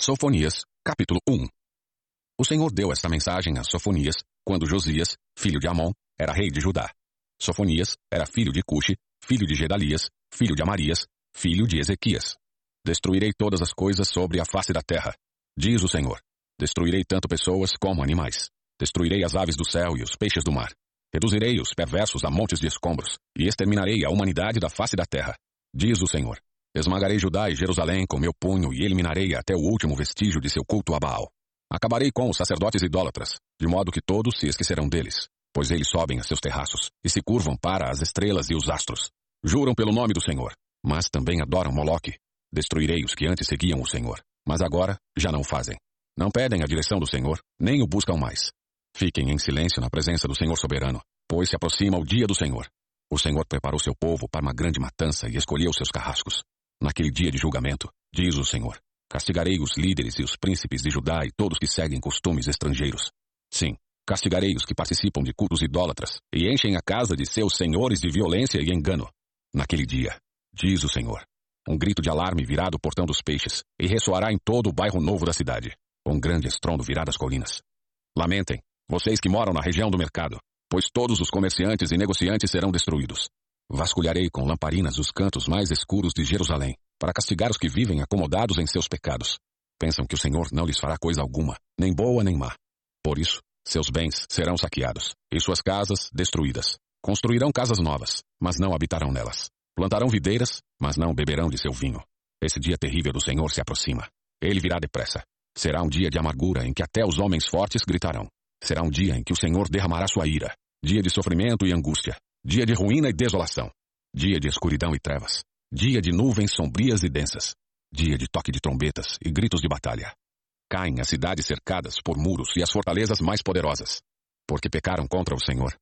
Sofonias, capítulo 1 O Senhor deu esta mensagem a Sofonias, quando Josias, filho de Amon, era rei de Judá. Sofonias era filho de Cuxi, filho de Gedalias, filho de Amarias, filho de Ezequias. Destruirei todas as coisas sobre a face da terra, diz o Senhor. Destruirei tanto pessoas como animais. Destruirei as aves do céu e os peixes do mar. Reduzirei os perversos a montes de escombros, e exterminarei a humanidade da face da terra, diz o Senhor. Esmagarei Judá e Jerusalém com meu punho e eliminarei até o último vestígio de seu culto a Baal. Acabarei com os sacerdotes idólatras, de modo que todos se esquecerão deles, pois eles sobem a seus terraços e se curvam para as estrelas e os astros. Juram pelo nome do Senhor, mas também adoram Moloque. Destruirei os que antes seguiam o Senhor, mas agora já não fazem. Não pedem a direção do Senhor, nem o buscam mais. Fiquem em silêncio na presença do Senhor soberano, pois se aproxima o dia do Senhor. O Senhor preparou seu povo para uma grande matança e escolheu seus carrascos. Naquele dia de julgamento, diz o Senhor, castigarei os líderes e os príncipes de Judá e todos que seguem costumes estrangeiros. Sim, castigarei os que participam de cultos idólatras e enchem a casa de seus senhores de violência e engano. Naquele dia, diz o Senhor, um grito de alarme virá do portão dos peixes e ressoará em todo o bairro novo da cidade. Um grande estrondo virá das colinas. Lamentem, vocês que moram na região do mercado, pois todos os comerciantes e negociantes serão destruídos. Vasculharei com lamparinas os cantos mais escuros de Jerusalém, para castigar os que vivem acomodados em seus pecados. Pensam que o Senhor não lhes fará coisa alguma, nem boa nem má. Por isso, seus bens serão saqueados, e suas casas destruídas. Construirão casas novas, mas não habitarão nelas. Plantarão videiras, mas não beberão de seu vinho. Esse dia terrível do Senhor se aproxima. Ele virá depressa. Será um dia de amargura em que até os homens fortes gritarão. Será um dia em que o Senhor derramará sua ira. Dia de sofrimento e angústia. Dia de ruína e desolação. Dia de escuridão e trevas. Dia de nuvens sombrias e densas. Dia de toque de trombetas e gritos de batalha. Caem as cidades cercadas por muros e as fortalezas mais poderosas. Porque pecaram contra o Senhor.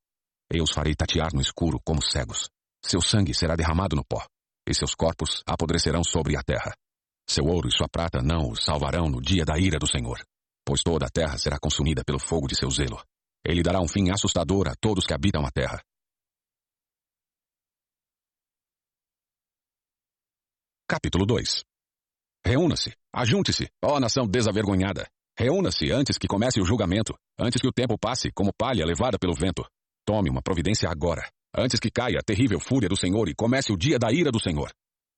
Eu os farei tatear no escuro como cegos. Seu sangue será derramado no pó. E seus corpos apodrecerão sobre a terra. Seu ouro e sua prata não os salvarão no dia da ira do Senhor. Pois toda a terra será consumida pelo fogo de seu zelo. Ele dará um fim assustador a todos que habitam a terra. Capítulo 2 Reúna-se, ajunte-se, ó nação desavergonhada. Reúna-se antes que comece o julgamento, antes que o tempo passe como palha levada pelo vento. Tome uma providência agora, antes que caia a terrível fúria do Senhor e comece o dia da ira do Senhor.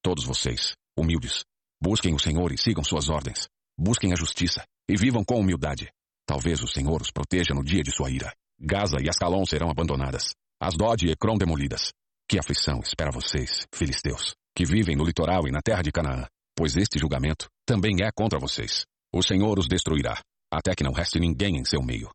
Todos vocês, humildes, busquem o Senhor e sigam suas ordens. Busquem a justiça e vivam com humildade. Talvez o Senhor os proteja no dia de sua ira. Gaza e Ascalon serão abandonadas. Asdod e Ecrom demolidas. Que aflição espera vocês, filisteus que vivem no litoral e na terra de Canaã, pois este julgamento também é contra vocês. O Senhor os destruirá, até que não reste ninguém em seu meio.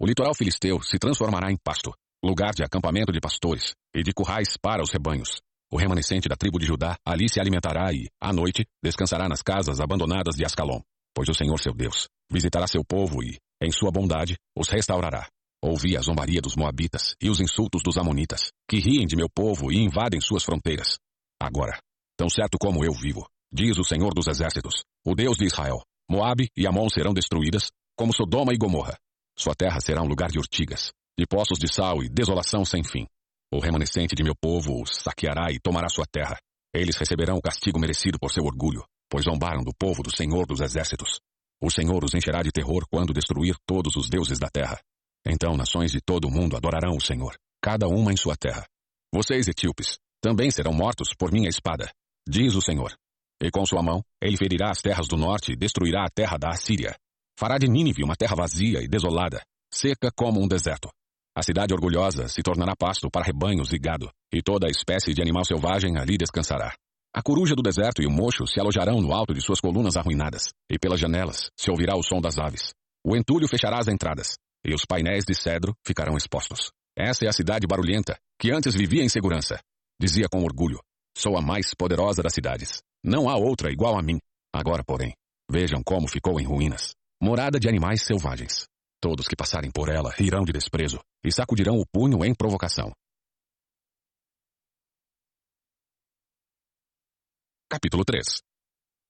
O litoral filisteu se transformará em pasto, lugar de acampamento de pastores e de currais para os rebanhos. O remanescente da tribo de Judá ali se alimentará e, à noite, descansará nas casas abandonadas de Ascalon, pois o Senhor seu Deus visitará seu povo e, em sua bondade, os restaurará. Ouvi a zombaria dos moabitas e os insultos dos amonitas, que riem de meu povo e invadem suas fronteiras. Agora, Tão certo como eu vivo, diz o Senhor dos Exércitos, o Deus de Israel, Moabe e Amon serão destruídas, como Sodoma e Gomorra. Sua terra será um lugar de urtigas, de poços de sal e desolação sem fim. O remanescente de meu povo os saqueará e tomará sua terra. Eles receberão o castigo merecido por seu orgulho, pois zombaram do povo do Senhor dos Exércitos. O Senhor os encherá de terror quando destruir todos os deuses da terra. Então nações de todo o mundo adorarão o Senhor, cada uma em sua terra. Vocês, etíopes, também serão mortos por minha espada diz o Senhor. E com sua mão, ele ferirá as terras do norte e destruirá a terra da Assíria. Fará de Nínive uma terra vazia e desolada, seca como um deserto. A cidade orgulhosa se tornará pasto para rebanhos e gado, e toda a espécie de animal selvagem ali descansará. A coruja do deserto e o mocho se alojarão no alto de suas colunas arruinadas, e pelas janelas se ouvirá o som das aves. O entulho fechará as entradas, e os painéis de cedro ficarão expostos. Essa é a cidade barulhenta, que antes vivia em segurança. Dizia com orgulho, Sou a mais poderosa das cidades. Não há outra igual a mim. Agora, porém, vejam como ficou em ruínas. Morada de animais selvagens. Todos que passarem por ela rirão de desprezo e sacudirão o punho em provocação. Capítulo 3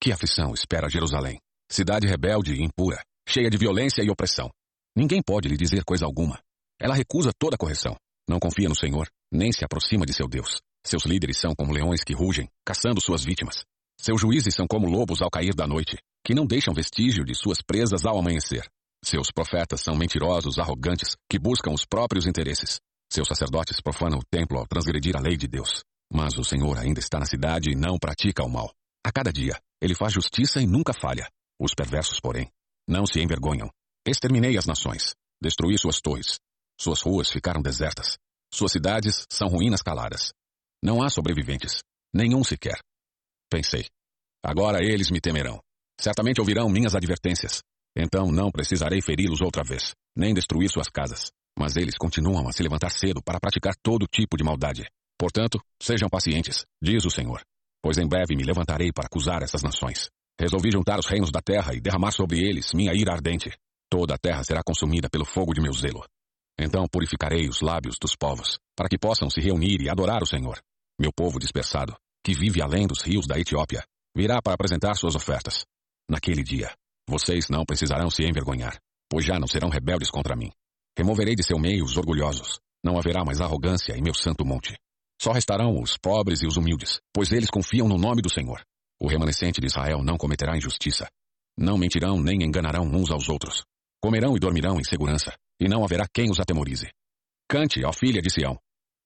Que aflição espera Jerusalém, cidade rebelde e impura, cheia de violência e opressão. Ninguém pode lhe dizer coisa alguma. Ela recusa toda correção, não confia no Senhor, nem se aproxima de seu Deus. Seus líderes são como leões que rugem, caçando suas vítimas. Seus juízes são como lobos ao cair da noite, que não deixam vestígio de suas presas ao amanhecer. Seus profetas são mentirosos, arrogantes, que buscam os próprios interesses. Seus sacerdotes profanam o templo ao transgredir a lei de Deus. Mas o Senhor ainda está na cidade e não pratica o mal. A cada dia, ele faz justiça e nunca falha. Os perversos, porém, não se envergonham. Exterminei as nações. Destruí suas torres. Suas ruas ficaram desertas. Suas cidades são ruínas caladas. Não há sobreviventes. Nenhum sequer. Pensei. Agora eles me temerão. Certamente ouvirão minhas advertências. Então não precisarei feri-los outra vez, nem destruir suas casas. Mas eles continuam a se levantar cedo para praticar todo tipo de maldade. Portanto, sejam pacientes, diz o Senhor. Pois em breve me levantarei para acusar essas nações. Resolvi juntar os reinos da terra e derramar sobre eles minha ira ardente. Toda a terra será consumida pelo fogo de meu zelo. Então purificarei os lábios dos povos, para que possam se reunir e adorar o Senhor. Meu povo dispersado, que vive além dos rios da Etiópia, virá para apresentar suas ofertas. Naquele dia, vocês não precisarão se envergonhar, pois já não serão rebeldes contra mim. Removerei de seu meio os orgulhosos. Não haverá mais arrogância em meu santo monte. Só restarão os pobres e os humildes, pois eles confiam no nome do Senhor. O remanescente de Israel não cometerá injustiça. Não mentirão nem enganarão uns aos outros. Comerão e dormirão em segurança, e não haverá quem os atemorize. Cante, ó filha de Sião.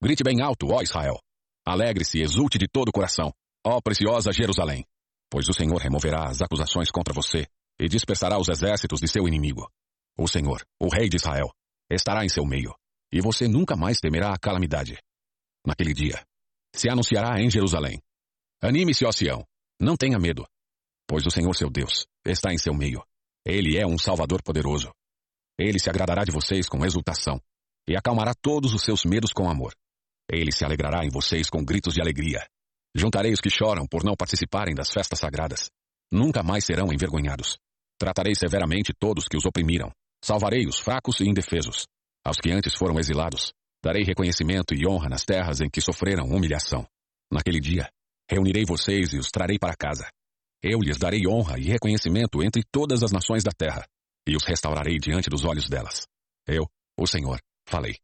Grite bem alto, ó Israel. Alegre-se e exulte de todo o coração, ó preciosa Jerusalém. Pois o Senhor removerá as acusações contra você e dispersará os exércitos de seu inimigo. O Senhor, o Rei de Israel, estará em seu meio, e você nunca mais temerá a calamidade. Naquele dia, se anunciará em Jerusalém: Anime-se, ó Sião, não tenha medo, pois o Senhor seu Deus está em seu meio. Ele é um Salvador poderoso. Ele se agradará de vocês com exultação e acalmará todos os seus medos com amor. Ele se alegrará em vocês com gritos de alegria. Juntarei os que choram por não participarem das festas sagradas. Nunca mais serão envergonhados. Tratarei severamente todos que os oprimiram. Salvarei os fracos e indefesos. Aos que antes foram exilados, darei reconhecimento e honra nas terras em que sofreram humilhação. Naquele dia, reunirei vocês e os trarei para casa. Eu lhes darei honra e reconhecimento entre todas as nações da terra, e os restaurarei diante dos olhos delas. Eu, o Senhor, falei.